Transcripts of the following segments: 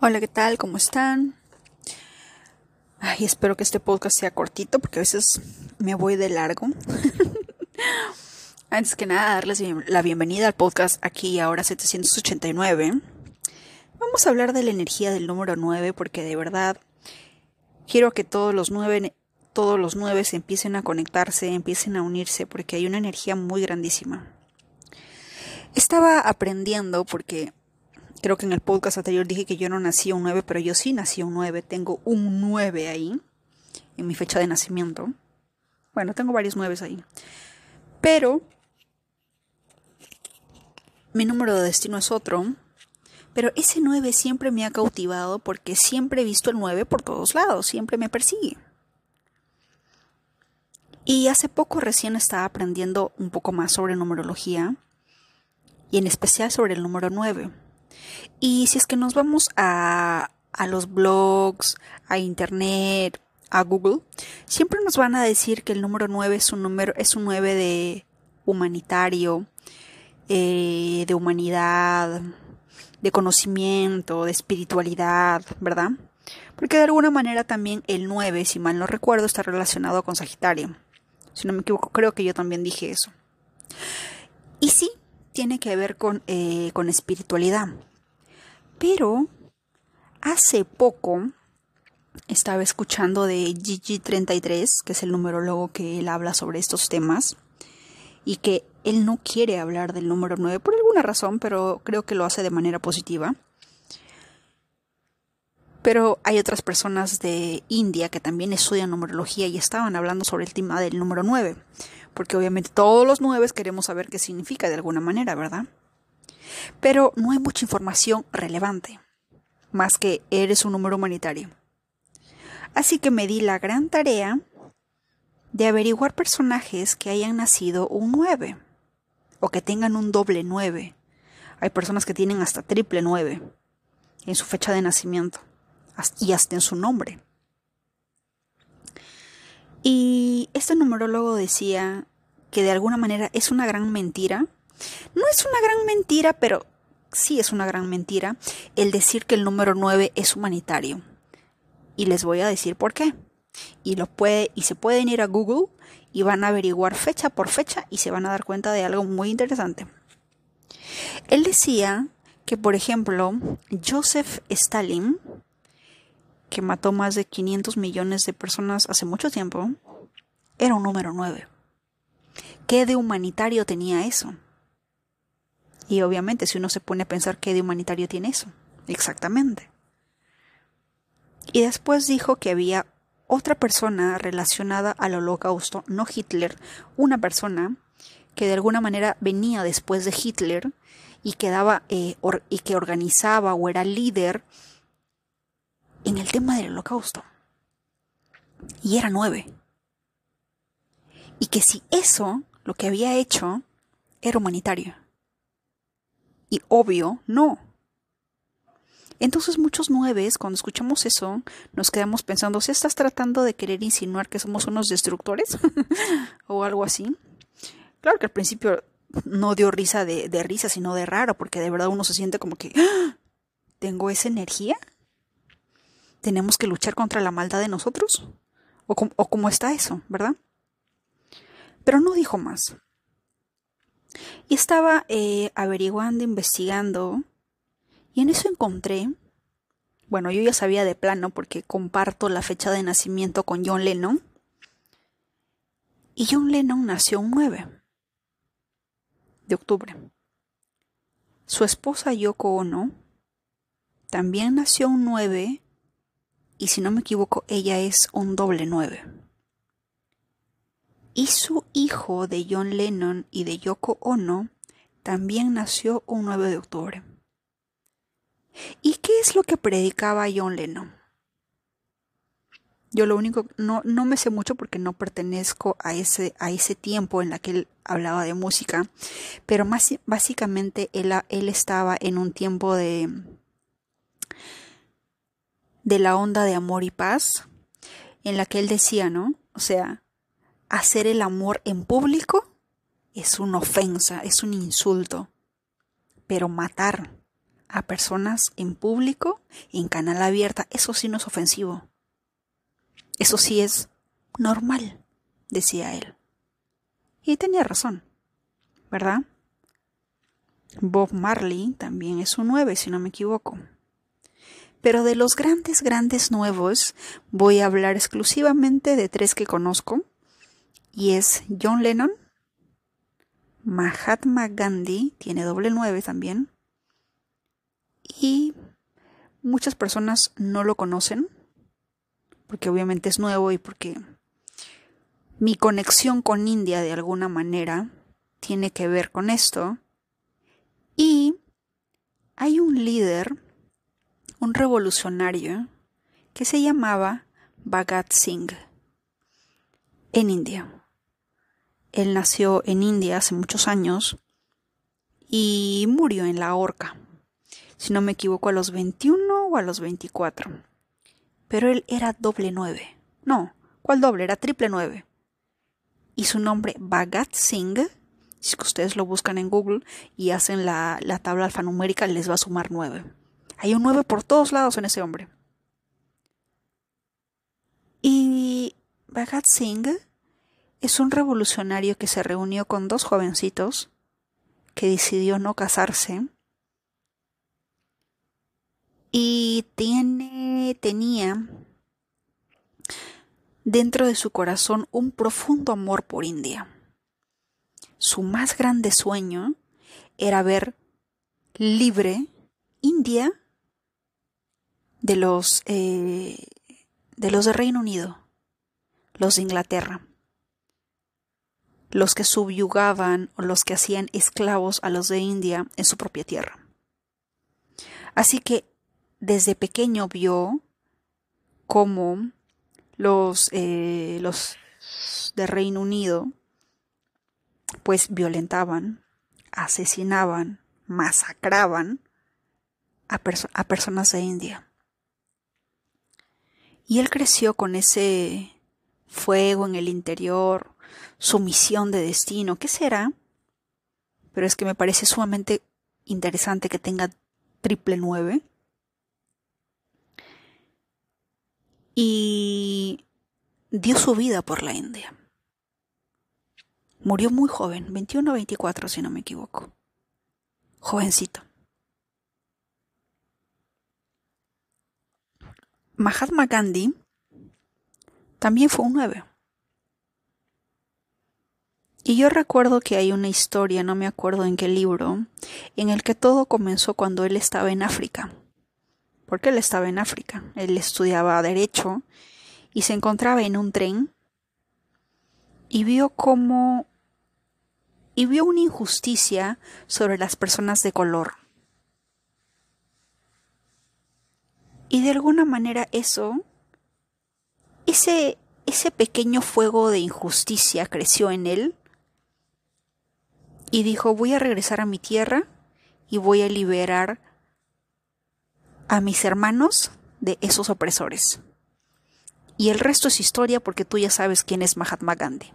Hola, ¿qué tal? ¿Cómo están? Ay, espero que este podcast sea cortito porque a veces me voy de largo. Antes que nada, darles la bienvenida al podcast aquí ahora 789. Vamos a hablar de la energía del número 9 porque de verdad quiero que todos los nueve, todos los nueve se empiecen a conectarse, empiecen a unirse porque hay una energía muy grandísima. Estaba aprendiendo porque Creo que en el podcast anterior dije que yo no nací un 9, pero yo sí nací un 9. Tengo un 9 ahí, en mi fecha de nacimiento. Bueno, tengo varios 9 ahí. Pero mi número de destino es otro. Pero ese 9 siempre me ha cautivado porque siempre he visto el 9 por todos lados, siempre me persigue. Y hace poco recién estaba aprendiendo un poco más sobre numerología y en especial sobre el número 9. Y si es que nos vamos a, a los blogs, a internet, a Google, siempre nos van a decir que el número 9 es un número, es un 9 de humanitario, eh, de humanidad, de conocimiento, de espiritualidad, ¿verdad? Porque de alguna manera también el 9, si mal no recuerdo, está relacionado con Sagitario. Si no me equivoco, creo que yo también dije eso. Y sí, tiene que ver con, eh, con espiritualidad. Pero hace poco estaba escuchando de Gigi33, que es el numerólogo que él habla sobre estos temas, y que él no quiere hablar del número 9 por alguna razón, pero creo que lo hace de manera positiva. Pero hay otras personas de India que también estudian numerología y estaban hablando sobre el tema del número 9, porque obviamente todos los 9 queremos saber qué significa de alguna manera, ¿verdad? Pero no hay mucha información relevante, más que eres un número humanitario. Así que me di la gran tarea de averiguar personajes que hayan nacido un 9 o que tengan un doble 9. Hay personas que tienen hasta triple 9 en su fecha de nacimiento y hasta en su nombre. Y este numerólogo decía que de alguna manera es una gran mentira no es una gran mentira, pero sí es una gran mentira el decir que el número 9 es humanitario. Y les voy a decir por qué. Y, puede, y se pueden ir a Google y van a averiguar fecha por fecha y se van a dar cuenta de algo muy interesante. Él decía que, por ejemplo, Joseph Stalin, que mató más de 500 millones de personas hace mucho tiempo, era un número 9. ¿Qué de humanitario tenía eso? Y obviamente si uno se pone a pensar qué de humanitario tiene eso. Exactamente. Y después dijo que había otra persona relacionada al holocausto, no Hitler, una persona que de alguna manera venía después de Hitler y que, eh, y que organizaba o era líder en el tema del holocausto. Y era nueve. Y que si eso, lo que había hecho, era humanitario. Y obvio, no. Entonces muchos nueves, cuando escuchamos eso, nos quedamos pensando, si estás tratando de querer insinuar que somos unos destructores? o algo así. Claro que al principio no dio risa de, risa, sino de raro, porque de verdad uno se siente como que, ¡Ah! ¿tengo esa energía? ¿Tenemos que luchar contra la maldad de nosotros? ¿O, o cómo está eso, verdad? Pero no dijo más. Y estaba eh, averiguando, investigando, y en eso encontré, bueno, yo ya sabía de plano porque comparto la fecha de nacimiento con John Lennon, y John Lennon nació un 9 de octubre. Su esposa Yoko Ono también nació un 9 y si no me equivoco ella es un doble 9 y su hijo de John Lennon y de Yoko Ono también nació un 9 de octubre. ¿Y qué es lo que predicaba John Lennon? Yo lo único, no, no me sé mucho porque no pertenezco a ese, a ese tiempo en la que él hablaba de música, pero más, básicamente él, él estaba en un tiempo de, de la onda de amor y paz, en la que él decía, ¿no? O sea, hacer el amor en público es una ofensa, es un insulto. Pero matar a personas en público, en canal abierta, eso sí no es ofensivo. Eso sí es normal, decía él. Y tenía razón, ¿verdad? Bob Marley también es un 9, si no me equivoco. Pero de los grandes, grandes nuevos, voy a hablar exclusivamente de tres que conozco, y es John Lennon, Mahatma Gandhi, tiene doble 9 también, y muchas personas no lo conocen, porque obviamente es nuevo y porque mi conexión con India de alguna manera tiene que ver con esto. Y hay un líder, un revolucionario, que se llamaba Bhagat Singh en India. Él nació en India hace muchos años y murió en la horca si no me equivoco, a los 21 o a los 24. Pero él era doble 9. No, ¿cuál doble? Era triple 9. Y su nombre, Bhagat Singh, si ustedes lo buscan en Google y hacen la, la tabla alfanumérica, les va a sumar 9. Hay un 9 por todos lados en ese hombre. Y Bhagat Singh es un revolucionario que se reunió con dos jovencitos que decidió no casarse y tiene, tenía dentro de su corazón un profundo amor por India. Su más grande sueño era ver libre India de los eh, de los de Reino Unido, los de Inglaterra, los que subyugaban o los que hacían esclavos a los de India en su propia tierra. Así que desde pequeño vio cómo los, eh, los de Reino Unido pues violentaban, asesinaban, masacraban a, a personas de India. Y él creció con ese fuego en el interior, su misión de destino, ¿qué será? Pero es que me parece sumamente interesante que tenga triple nueve y dio su vida por la India. Murió muy joven, 21 o 24 si no me equivoco. Jovencito. Mahatma Gandhi también fue un 9. Y yo recuerdo que hay una historia, no me acuerdo en qué libro, en el que todo comenzó cuando él estaba en África porque él estaba en África. Él estudiaba derecho y se encontraba en un tren y vio cómo y vio una injusticia sobre las personas de color. Y de alguna manera eso ese ese pequeño fuego de injusticia creció en él y dijo, voy a regresar a mi tierra y voy a liberar a mis hermanos de esos opresores. Y el resto es historia porque tú ya sabes quién es Mahatma Gandhi.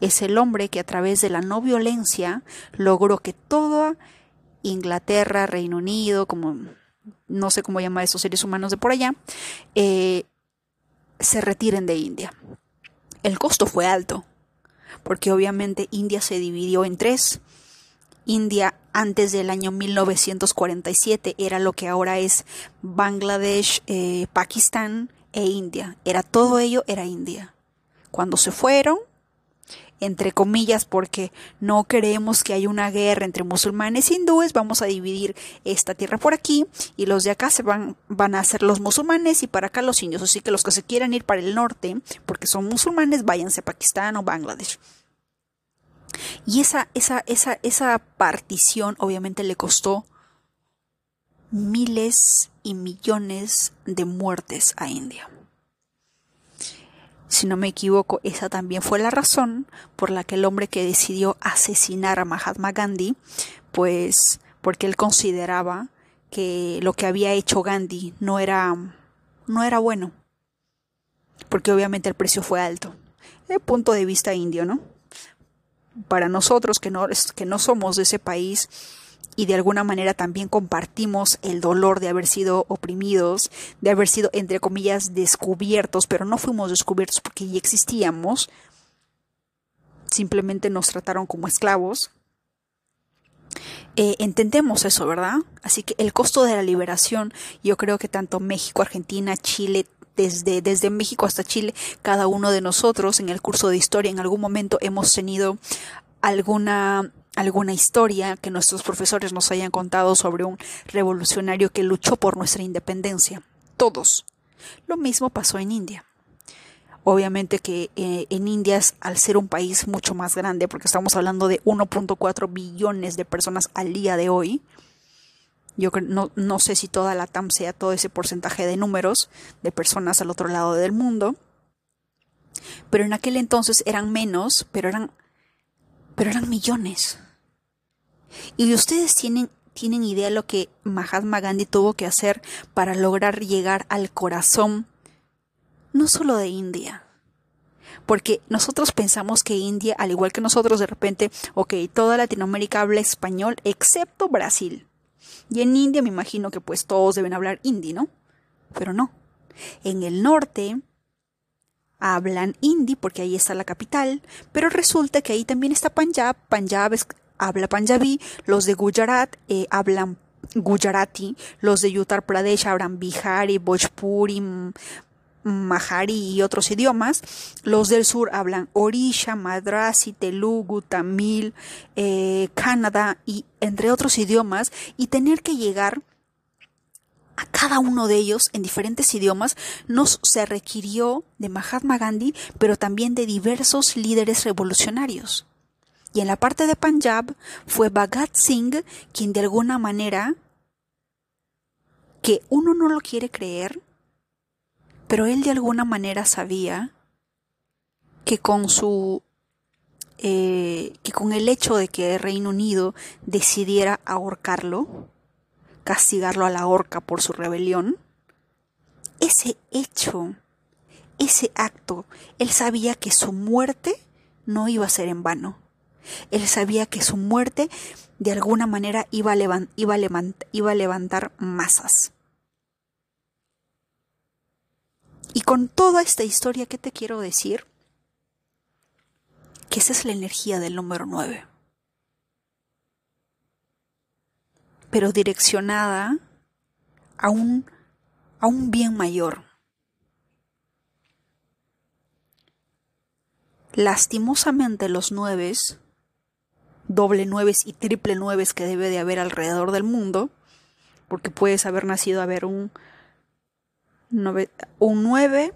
Es el hombre que a través de la no violencia logró que toda Inglaterra, Reino Unido, como no sé cómo llamar a esos seres humanos de por allá, eh, se retiren de India. El costo fue alto, porque obviamente India se dividió en tres. India antes del año 1947 era lo que ahora es Bangladesh, eh, Pakistán e India. Era todo ello, era India. Cuando se fueron, entre comillas, porque no queremos que haya una guerra entre musulmanes e hindúes, vamos a dividir esta tierra por aquí y los de acá se van, van a ser los musulmanes y para acá los indios. Así que los que se quieran ir para el norte, porque son musulmanes, váyanse a Pakistán o Bangladesh. Y esa, esa, esa, esa partición obviamente le costó miles y millones de muertes a India. Si no me equivoco, esa también fue la razón por la que el hombre que decidió asesinar a Mahatma Gandhi, pues porque él consideraba que lo que había hecho Gandhi no era no era bueno. Porque obviamente el precio fue alto. El punto de vista indio, ¿no? para nosotros que no, que no somos de ese país y de alguna manera también compartimos el dolor de haber sido oprimidos, de haber sido, entre comillas, descubiertos, pero no fuimos descubiertos porque ya existíamos, simplemente nos trataron como esclavos. Eh, entendemos eso, ¿verdad? Así que el costo de la liberación, yo creo que tanto México, Argentina, Chile, desde, desde México hasta Chile, cada uno de nosotros en el curso de historia en algún momento hemos tenido alguna alguna historia que nuestros profesores nos hayan contado sobre un revolucionario que luchó por nuestra independencia. Todos. Lo mismo pasó en India. Obviamente que eh, en India, al ser un país mucho más grande, porque estamos hablando de 1.4 billones de personas al día de hoy, yo no, no sé si toda la TAM sea todo ese porcentaje de números de personas al otro lado del mundo, pero en aquel entonces eran menos, pero eran, pero eran millones. Y ustedes tienen, tienen idea de lo que Mahatma Gandhi tuvo que hacer para lograr llegar al corazón, no solo de India. Porque nosotros pensamos que India, al igual que nosotros de repente, ok, toda Latinoamérica habla español excepto Brasil. Y en India me imagino que pues todos deben hablar hindi, ¿no? Pero no. En el norte hablan hindi porque ahí está la capital, pero resulta que ahí también está Punjab. Punjab es habla panjabí, los de Gujarat eh, hablan Gujarati, los de Uttar Pradesh hablan Bihari, Bhojpuri, Mahari y otros idiomas. Los del sur hablan Orisha, Madrasi, Telugu, Tamil, eh, Canadá y entre otros idiomas. Y tener que llegar a cada uno de ellos en diferentes idiomas nos se requirió de Mahatma Gandhi, pero también de diversos líderes revolucionarios. Y en la parte de Punjab fue Bhagat Singh quien de alguna manera, que uno no lo quiere creer, pero él de alguna manera sabía que con su eh, que con el hecho de que el Reino Unido decidiera ahorcarlo, castigarlo a la horca por su rebelión, ese hecho, ese acto, él sabía que su muerte no iba a ser en vano. Él sabía que su muerte de alguna manera iba a, iba iba a levantar masas. Y con toda esta historia, ¿qué te quiero decir? Que esa es la energía del número 9. Pero direccionada a un, a un bien mayor. Lastimosamente los nueves doble nueves y triple nueves que debe de haber alrededor del mundo, porque puedes haber nacido a ver un, un 9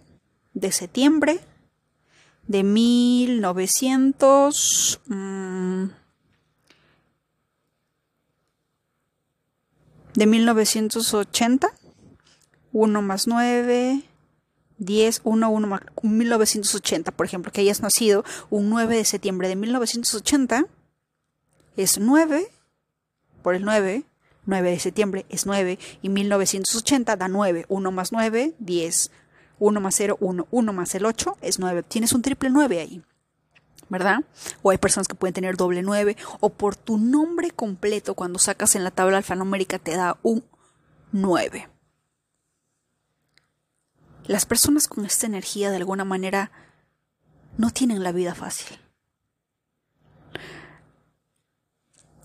de septiembre de 1900 mm, de 1980 1 más 9 10, 1, 1 más 1980, por ejemplo, que hayas nacido un 9 de septiembre de 1980 es 9 por el 9, 9 de septiembre es 9 y 1980 da 9, 1 más 9, 10, 1 más 0, 1, 1 más el 8 es 9. Tienes un triple 9 ahí. ¿verdad? O hay personas que pueden tener doble 9, o por tu nombre completo, cuando sacas en la tabla alfanumérica, te da un 9. Las personas con esta energía, de alguna manera, no tienen la vida fácil.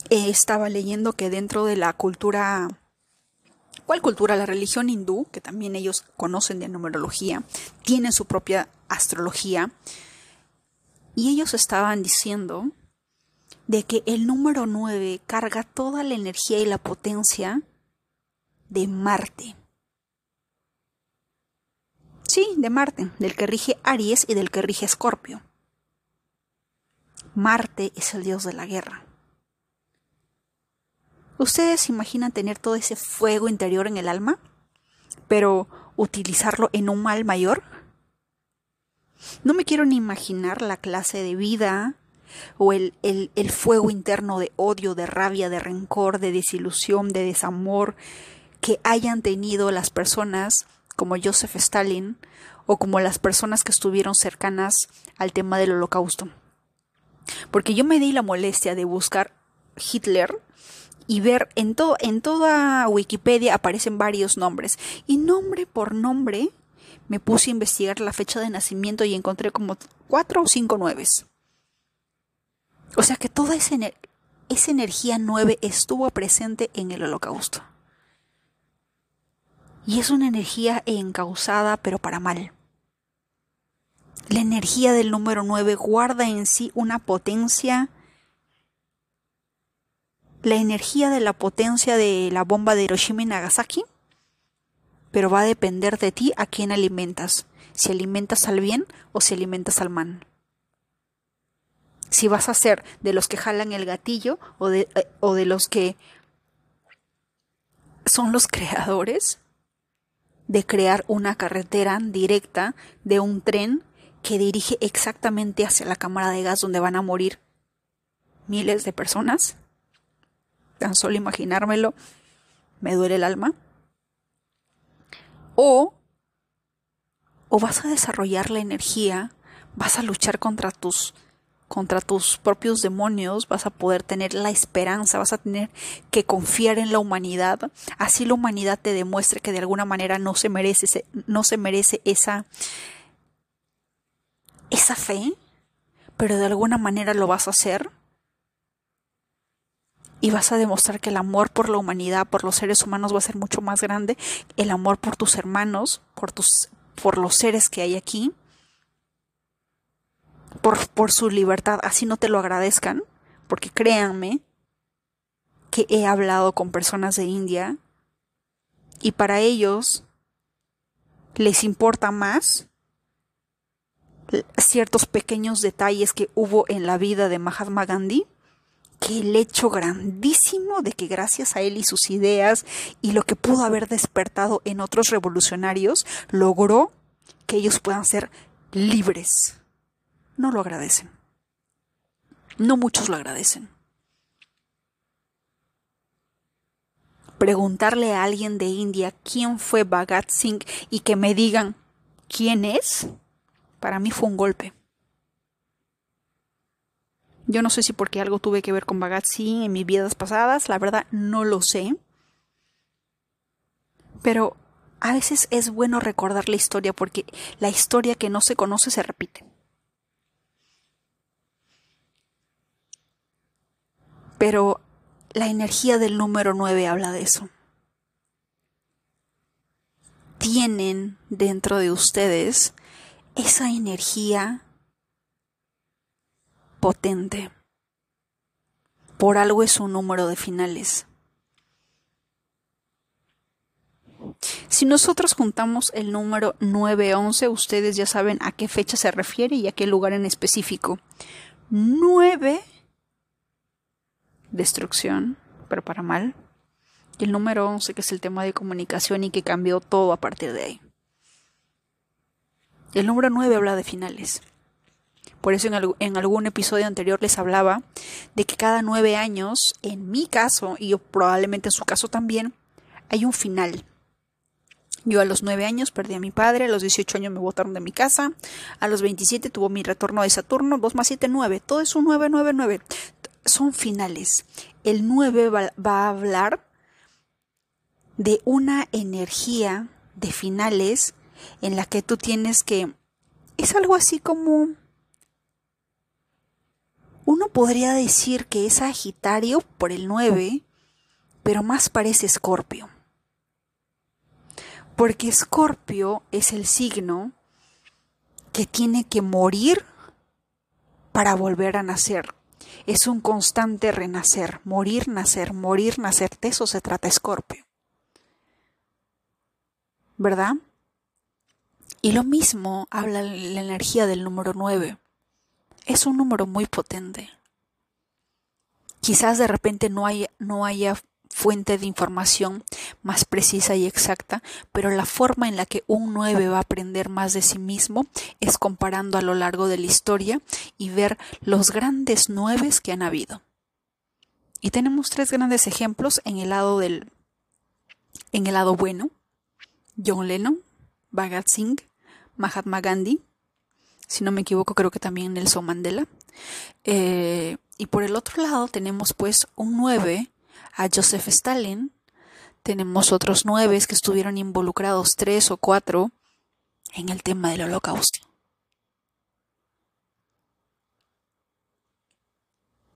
Eh, estaba leyendo que dentro de la cultura ¿Cuál cultura? La religión hindú, que también ellos conocen de numerología, tienen su propia astrología. Y ellos estaban diciendo de que el número 9 carga toda la energía y la potencia de Marte. Sí, de Marte, del que rige Aries y del que rige Escorpio. Marte es el dios de la guerra. ¿Ustedes imaginan tener todo ese fuego interior en el alma, pero utilizarlo en un mal mayor? No me quiero ni imaginar la clase de vida o el, el, el, fuego interno de odio, de rabia, de rencor, de desilusión, de desamor que hayan tenido las personas como Joseph Stalin o como las personas que estuvieron cercanas al tema del holocausto. Porque yo me di la molestia de buscar Hitler y ver en, todo, en toda Wikipedia aparecen varios nombres. Y nombre por nombre me puse a investigar la fecha de nacimiento y encontré como cuatro o cinco nueves. O sea que toda esa, esa energía nueve estuvo presente en el holocausto. Y es una energía encausada pero para mal. La energía del número 9 guarda en sí una potencia. La energía de la potencia de la bomba de Hiroshima y Nagasaki. Pero va a depender de ti a quién alimentas. Si alimentas al bien o si alimentas al mal. Si vas a ser de los que jalan el gatillo o de, eh, o de los que son los creadores de crear una carretera directa de un tren que dirige exactamente hacia la cámara de gas donde van a morir miles de personas. Tan solo imaginármelo me duele el alma. O, o vas a desarrollar la energía, vas a luchar contra tus contra tus propios demonios, vas a poder tener la esperanza, vas a tener que confiar en la humanidad, así la humanidad te demuestre que de alguna manera no se merece, no se merece esa, esa fe, pero de alguna manera lo vas a hacer y vas a demostrar que el amor por la humanidad, por los seres humanos va a ser mucho más grande, el amor por tus hermanos, por tus por los seres que hay aquí, por, por su libertad, así no te lo agradezcan, porque créanme que he hablado con personas de India y para ellos les importa más ciertos pequeños detalles que hubo en la vida de Mahatma Gandhi que el hecho grandísimo de que gracias a él y sus ideas y lo que pudo haber despertado en otros revolucionarios logró que ellos puedan ser libres. No lo agradecen. No muchos lo agradecen. Preguntarle a alguien de India quién fue Bhagat Singh y que me digan quién es para mí fue un golpe. Yo no sé si porque algo tuve que ver con Singh en mis vidas pasadas, la verdad no lo sé. Pero a veces es bueno recordar la historia porque la historia que no se conoce se repite. Pero la energía del número 9 habla de eso. Tienen dentro de ustedes esa energía potente. Por algo es un número de finales. Si nosotros juntamos el número 911, ustedes ya saben a qué fecha se refiere y a qué lugar en específico. 9, destrucción, pero para mal. Y el número 11, que es el tema de comunicación y que cambió todo a partir de ahí. El número 9 habla de finales. Por eso en, algún episodio anterior les hablaba de que cada nueve años, en mi caso, y probablemente en su caso también, hay un final. Yo a los nueve años perdí a mi padre, a los 18 años me botaron de mi casa, a los 27 tuvo mi retorno de Saturno, 2 más 7, 9, todo es un 9, 9, 9. Son finales. El 9 va a hablar de una energía de finales en la que tú tienes que... Es algo así como... Uno podría decir que es Sagitario por el 9, pero más parece Escorpio. Porque Escorpio es el signo que tiene que morir para volver a nacer. Es un constante renacer, morir, nacer, morir, nacer. De eso se trata Escorpio. ¿Verdad? Y lo mismo habla la energía del número 9. Es un número muy potente. Quizás de repente no haya, no haya fuente de información más precisa y exacta, pero la forma en la que un 9 va a aprender más de sí mismo es comparando a lo largo de la historia y ver los grandes 9 que han habido. Y tenemos tres grandes ejemplos en el lado del en el lado bueno, John Lennon, Bhagat Singh, Mahatma Gandhi, si no me equivoco creo que también Nelson Mandela. Eh, y por el otro lado tenemos pues un 9 a Joseph Stalin, tenemos otros nueve que estuvieron involucrados, tres o cuatro, en el tema del holocausto.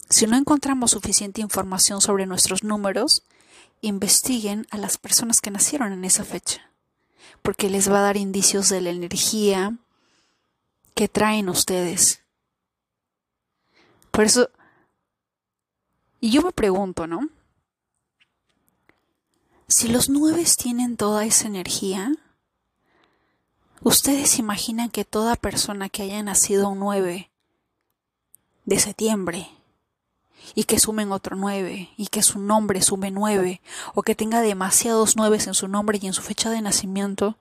Si no encontramos suficiente información sobre nuestros números, investiguen a las personas que nacieron en esa fecha, porque les va a dar indicios de la energía que traen ustedes. Por eso, y yo me pregunto, ¿no? Si los nueve tienen toda esa energía, ¿ustedes imaginan que toda persona que haya nacido un 9 de septiembre y que sumen otro 9 y que su nombre sume 9 o que tenga demasiados 9 en su nombre y en su fecha de nacimiento,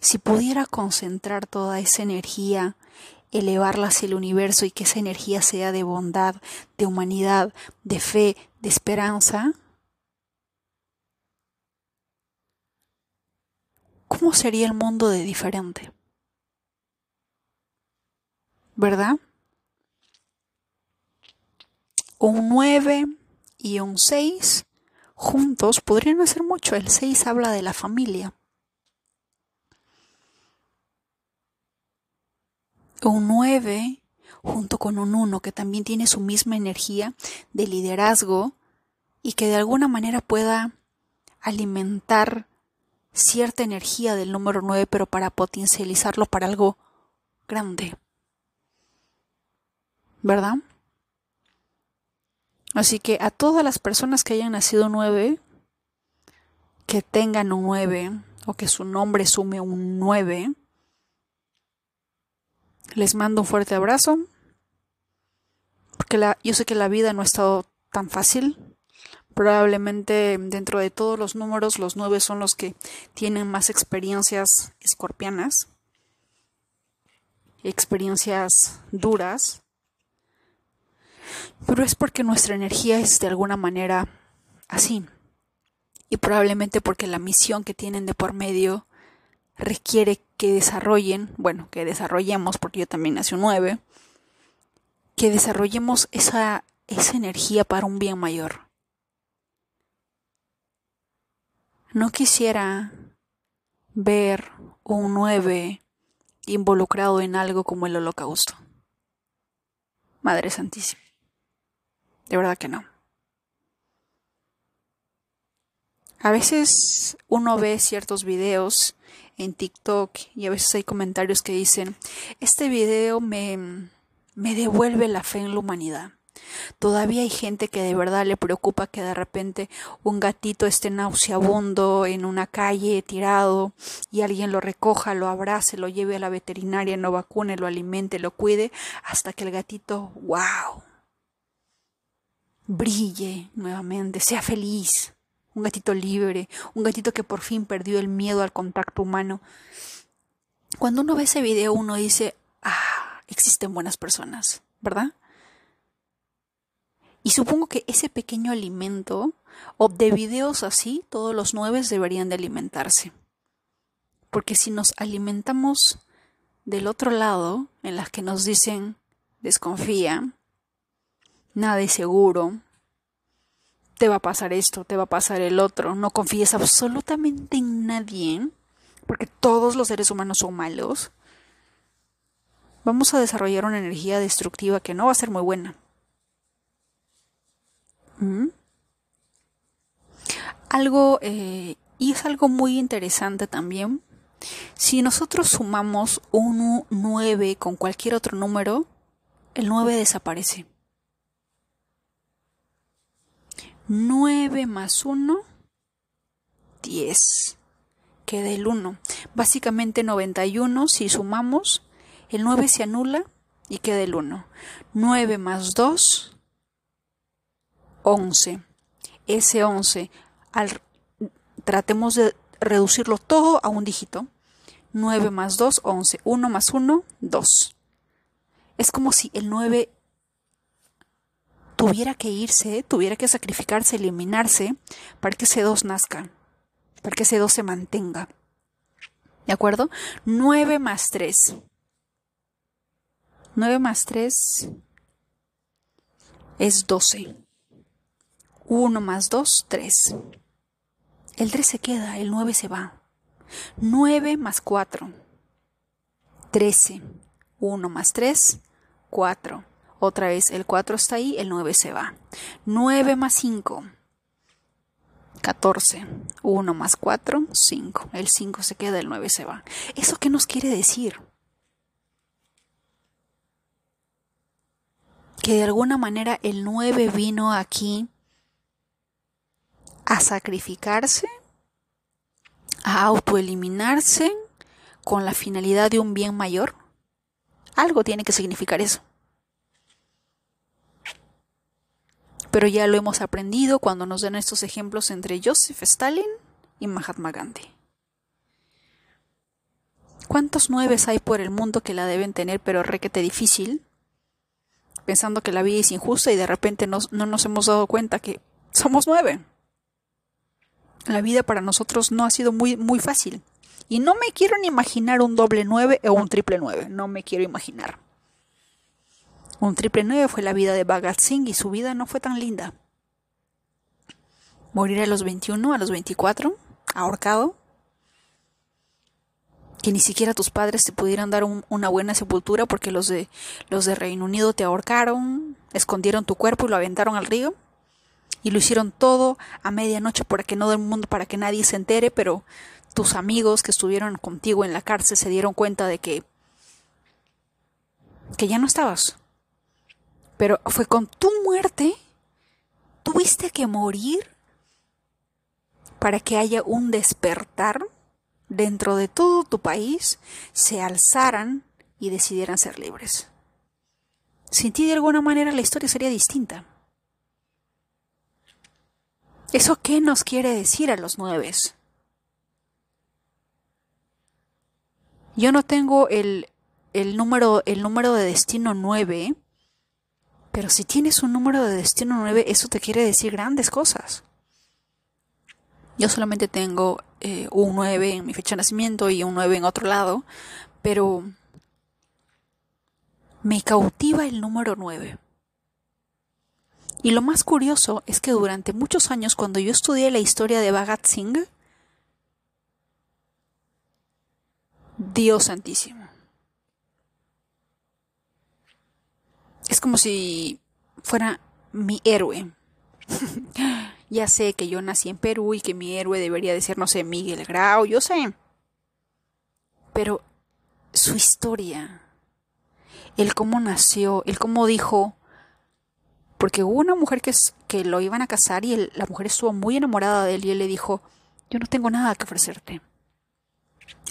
si pudiera concentrar toda esa energía, elevarla hacia el universo y que esa energía sea de bondad, de humanidad, de fe, de esperanza, ¿cómo sería el mundo de diferente? ¿Verdad? Un 9 y un 6 juntos podrían hacer mucho. El 6 habla de la familia. Un 9 junto con un 1 que también tiene su misma energía de liderazgo y que de alguna manera pueda alimentar cierta energía del número 9, pero para potencializarlo para algo grande. ¿Verdad? Así que a todas las personas que hayan nacido 9, que tengan un 9 o que su nombre sume un 9, les mando un fuerte abrazo. Porque la, yo sé que la vida no ha estado tan fácil. Probablemente dentro de todos los números, los nueve son los que tienen más experiencias escorpianas, experiencias duras, pero es porque nuestra energía es de alguna manera así. Y probablemente porque la misión que tienen de por medio requiere que desarrollen, bueno, que desarrollemos, porque yo también nací un 9, que desarrollemos esa, esa energía para un bien mayor. No quisiera ver un 9 involucrado en algo como el holocausto. Madre Santísima. De verdad que no. A veces uno ve ciertos videos en TikTok y a veces hay comentarios que dicen, este video me, me devuelve la fe en la humanidad. Todavía hay gente que de verdad le preocupa que de repente un gatito esté nauseabundo en una calle tirado y alguien lo recoja, lo abrace, lo lleve a la veterinaria, lo vacune, lo alimente, lo cuide, hasta que el gatito, wow, brille nuevamente, sea feliz. Un gatito libre, un gatito que por fin perdió el miedo al contacto humano. Cuando uno ve ese video, uno dice, ah, existen buenas personas, ¿verdad? Y supongo que ese pequeño alimento, o de videos así, todos los nueve deberían de alimentarse. Porque si nos alimentamos del otro lado, en las que nos dicen desconfía, nada es seguro, te va a pasar esto, te va a pasar el otro, no confíes absolutamente en nadie, porque todos los seres humanos son malos, vamos a desarrollar una energía destructiva que no va a ser muy buena. Algo, eh, y es algo muy interesante también, si nosotros sumamos un 9 con cualquier otro número, el 9 desaparece. 9 más 1, 10. Queda el 1. Básicamente 91, si sumamos, el 9 se anula y queda el 1. 9 más 2, 11. Ese 11, al, tratemos de reducirlo todo a un dígito. 9 más 2, 11. 1 más 1, 2. Es como si el 9 tuviera que irse, tuviera que sacrificarse, eliminarse, para que ese 2 nazca, para que ese 2 se mantenga. ¿De acuerdo? 9 más 3. 9 más 3 es 12. 1 más 2, 3. El 3 se queda, el 9 se va. 9 más 4. 13. 1 más 3, 4. Otra vez el 4 está ahí, el 9 se va. 9 más 5. 14. 1 más 4, 5. El 5 se queda, el 9 se va. ¿Eso qué nos quiere decir? Que de alguna manera el 9 vino aquí a sacrificarse, a autoeliminarse con la finalidad de un bien mayor. Algo tiene que significar eso. Pero ya lo hemos aprendido cuando nos dan estos ejemplos entre Joseph Stalin y Mahatma Gandhi. ¿Cuántos nueves hay por el mundo que la deben tener pero requete difícil? Pensando que la vida es injusta y de repente no nos hemos dado cuenta que somos nueve. La vida para nosotros no ha sido muy, muy fácil. Y no me quiero ni imaginar un doble nueve o un triple nueve. No me quiero imaginar. Un triple nueve fue la vida de Bhagat Singh y su vida no fue tan linda. Morir a los 21, a los 24, ahorcado. Que ni siquiera tus padres te pudieran dar una buena sepultura porque los de, los de Reino Unido te ahorcaron, escondieron tu cuerpo y lo aventaron al río. Y lo hicieron todo a medianoche para que no del mundo, para que nadie se entere, pero tus amigos que estuvieron contigo en la cárcel se dieron cuenta de que que ya no estabas. Pero fue con tu muerte, tuviste que morir para que haya un despertar dentro de todo tu país, se alzaran y decidieran ser libres. Sin ti de alguna manera la historia sería distinta. ¿Eso qué nos quiere decir a los nueves? Yo no tengo el, el, número, el número de destino 9, pero si tienes un número de destino 9, eso te quiere decir grandes cosas. Yo solamente tengo eh, un 9 en mi fecha de nacimiento y un 9 en otro lado, pero me cautiva el número 9. Y lo más curioso es que durante muchos años, cuando yo estudié la historia de Bhagat Singh, Dios Santísimo. Es como si fuera mi héroe. ya sé que yo nací en Perú y que mi héroe debería de ser, no sé, Miguel Grau, yo sé. Pero su historia, el cómo nació, el cómo dijo, porque hubo una mujer que, que lo iban a casar y la mujer estuvo muy enamorada de él y él le dijo, yo no tengo nada que ofrecerte.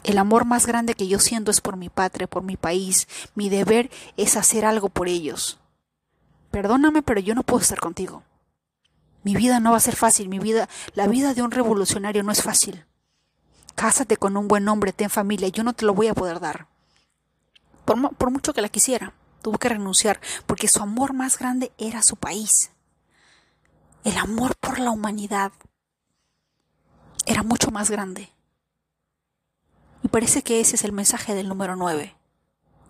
El amor más grande que yo siento es por mi patria, por mi país. Mi deber es hacer algo por ellos. Perdóname, pero yo no puedo estar contigo. Mi vida no va a ser fácil, mi vida, la vida de un revolucionario no es fácil. Cásate con un buen hombre, ten familia, yo no te lo voy a poder dar. Por, por mucho que la quisiera, tuvo que renunciar, porque su amor más grande era su país. El amor por la humanidad era mucho más grande. Y parece que ese es el mensaje del número 9.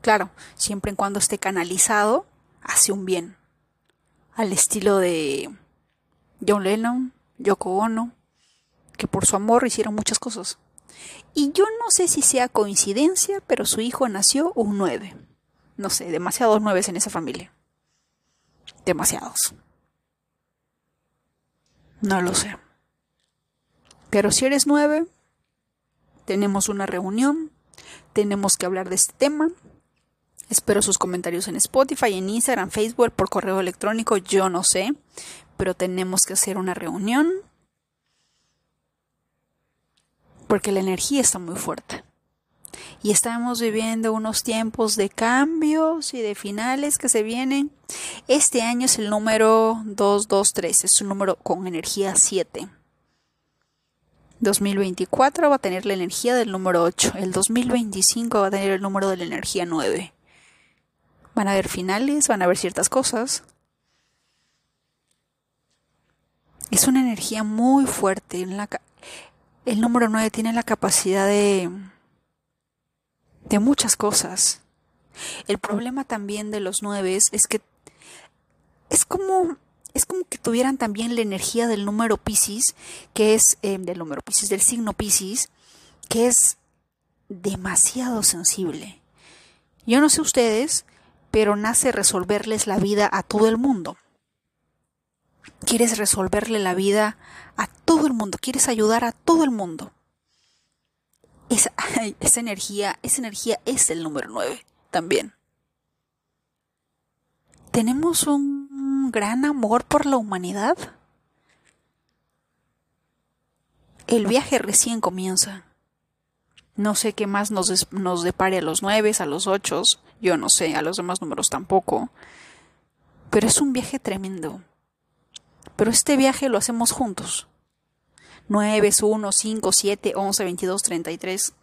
Claro, siempre en cuando esté canalizado hacia un bien. Al estilo de John Lennon, Yoko Ono, que por su amor hicieron muchas cosas. Y yo no sé si sea coincidencia, pero su hijo nació un 9. No sé, demasiados nueves en esa familia. Demasiados. No lo sé. Pero si eres 9, tenemos una reunión, tenemos que hablar de este tema. Espero sus comentarios en Spotify, en Instagram, Facebook, por correo electrónico, yo no sé, pero tenemos que hacer una reunión porque la energía está muy fuerte. Y estamos viviendo unos tiempos de cambios y de finales que se vienen. Este año es el número 223, es un número con energía 7. 2024 va a tener la energía del número 8. El 2025 va a tener el número de la energía 9. Van a haber finales, van a haber ciertas cosas. Es una energía muy fuerte. el número 9 tiene la capacidad de, de muchas cosas. El problema también de los 9 es que es como es como que tuvieran también la energía del número Pisces, que es eh, del número Pisces, del signo Pisces, que es demasiado sensible. Yo no sé ustedes, pero nace resolverles la vida a todo el mundo. Quieres resolverle la vida a todo el mundo, quieres ayudar a todo el mundo. Esa, esa energía, esa energía es el número 9 también. Tenemos un gran amor por la humanidad. El viaje recién comienza. No sé qué más nos, nos depare a los nueve, a los ocho, yo no sé, a los demás números tampoco. Pero es un viaje tremendo. Pero este viaje lo hacemos juntos. 9, 1, 5, 7, 11, 22, 33.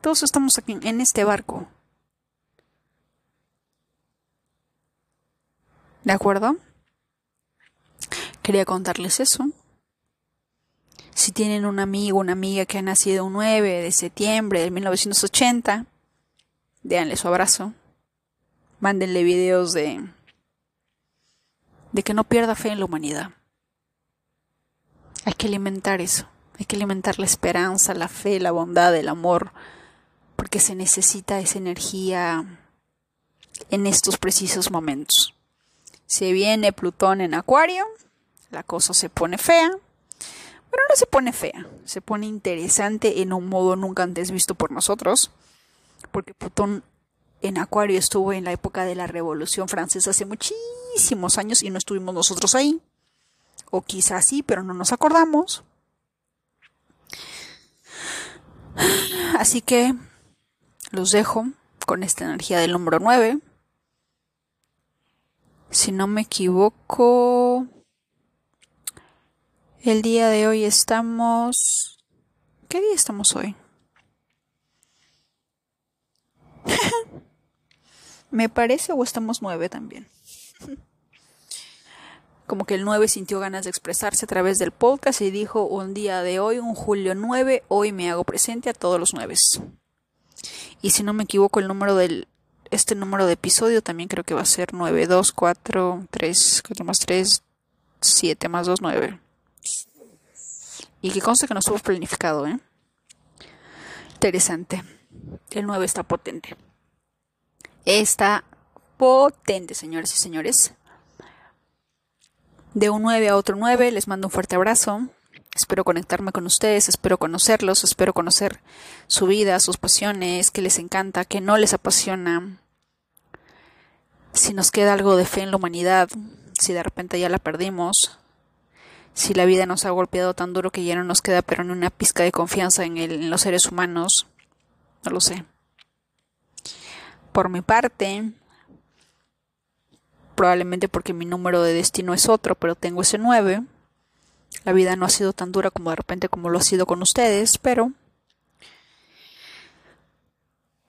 Todos estamos aquí en este barco. ¿De acuerdo? Quería contarles eso. Si tienen un amigo, una amiga que ha nacido un 9 de septiembre de 1980, déanle su abrazo. Mándenle videos de de que no pierda fe en la humanidad. Hay que alimentar eso, hay que alimentar la esperanza, la fe, la bondad, el amor, porque se necesita esa energía en estos precisos momentos. Se viene Plutón en Acuario, la cosa se pone fea, pero no se pone fea, se pone interesante en un modo nunca antes visto por nosotros, porque Plutón en Acuario estuvo en la época de la Revolución Francesa hace muchísimos años y no estuvimos nosotros ahí. O quizás sí, pero no nos acordamos. Así que los dejo con esta energía del número 9. Si no me equivoco, el día de hoy estamos... ¿Qué día estamos hoy? Me parece o estamos nueve también. Como que el 9 sintió ganas de expresarse a través del podcast y dijo un día de hoy, un julio 9, hoy me hago presente a todos los nueve. Y si no me equivoco, el número del este número de episodio también creo que va a ser 9, 2, 4, 3, 4 más 3, 7 más 2, 9. Y que conste que no estuvo planificado, ¿eh? Interesante. El 9 está potente está potente, señores y señores. De un 9 a otro 9, les mando un fuerte abrazo. Espero conectarme con ustedes, espero conocerlos, espero conocer su vida, sus pasiones, qué les encanta, qué no les apasiona. Si nos queda algo de fe en la humanidad, si de repente ya la perdimos, si la vida nos ha golpeado tan duro que ya no nos queda pero ni una pizca de confianza en, en los seres humanos, no lo sé. Por mi parte, probablemente porque mi número de destino es otro, pero tengo ese 9. La vida no ha sido tan dura como de repente como lo ha sido con ustedes, pero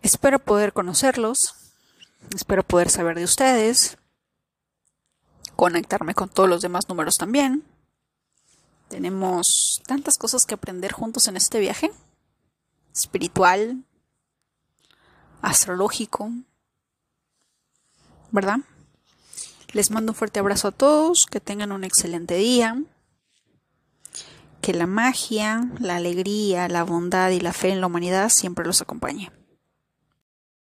espero poder conocerlos, espero poder saber de ustedes, conectarme con todos los demás números también. Tenemos tantas cosas que aprender juntos en este viaje, espiritual, astrológico, ¿verdad? Les mando un fuerte abrazo a todos, que tengan un excelente día, que la magia, la alegría, la bondad y la fe en la humanidad siempre los acompañe.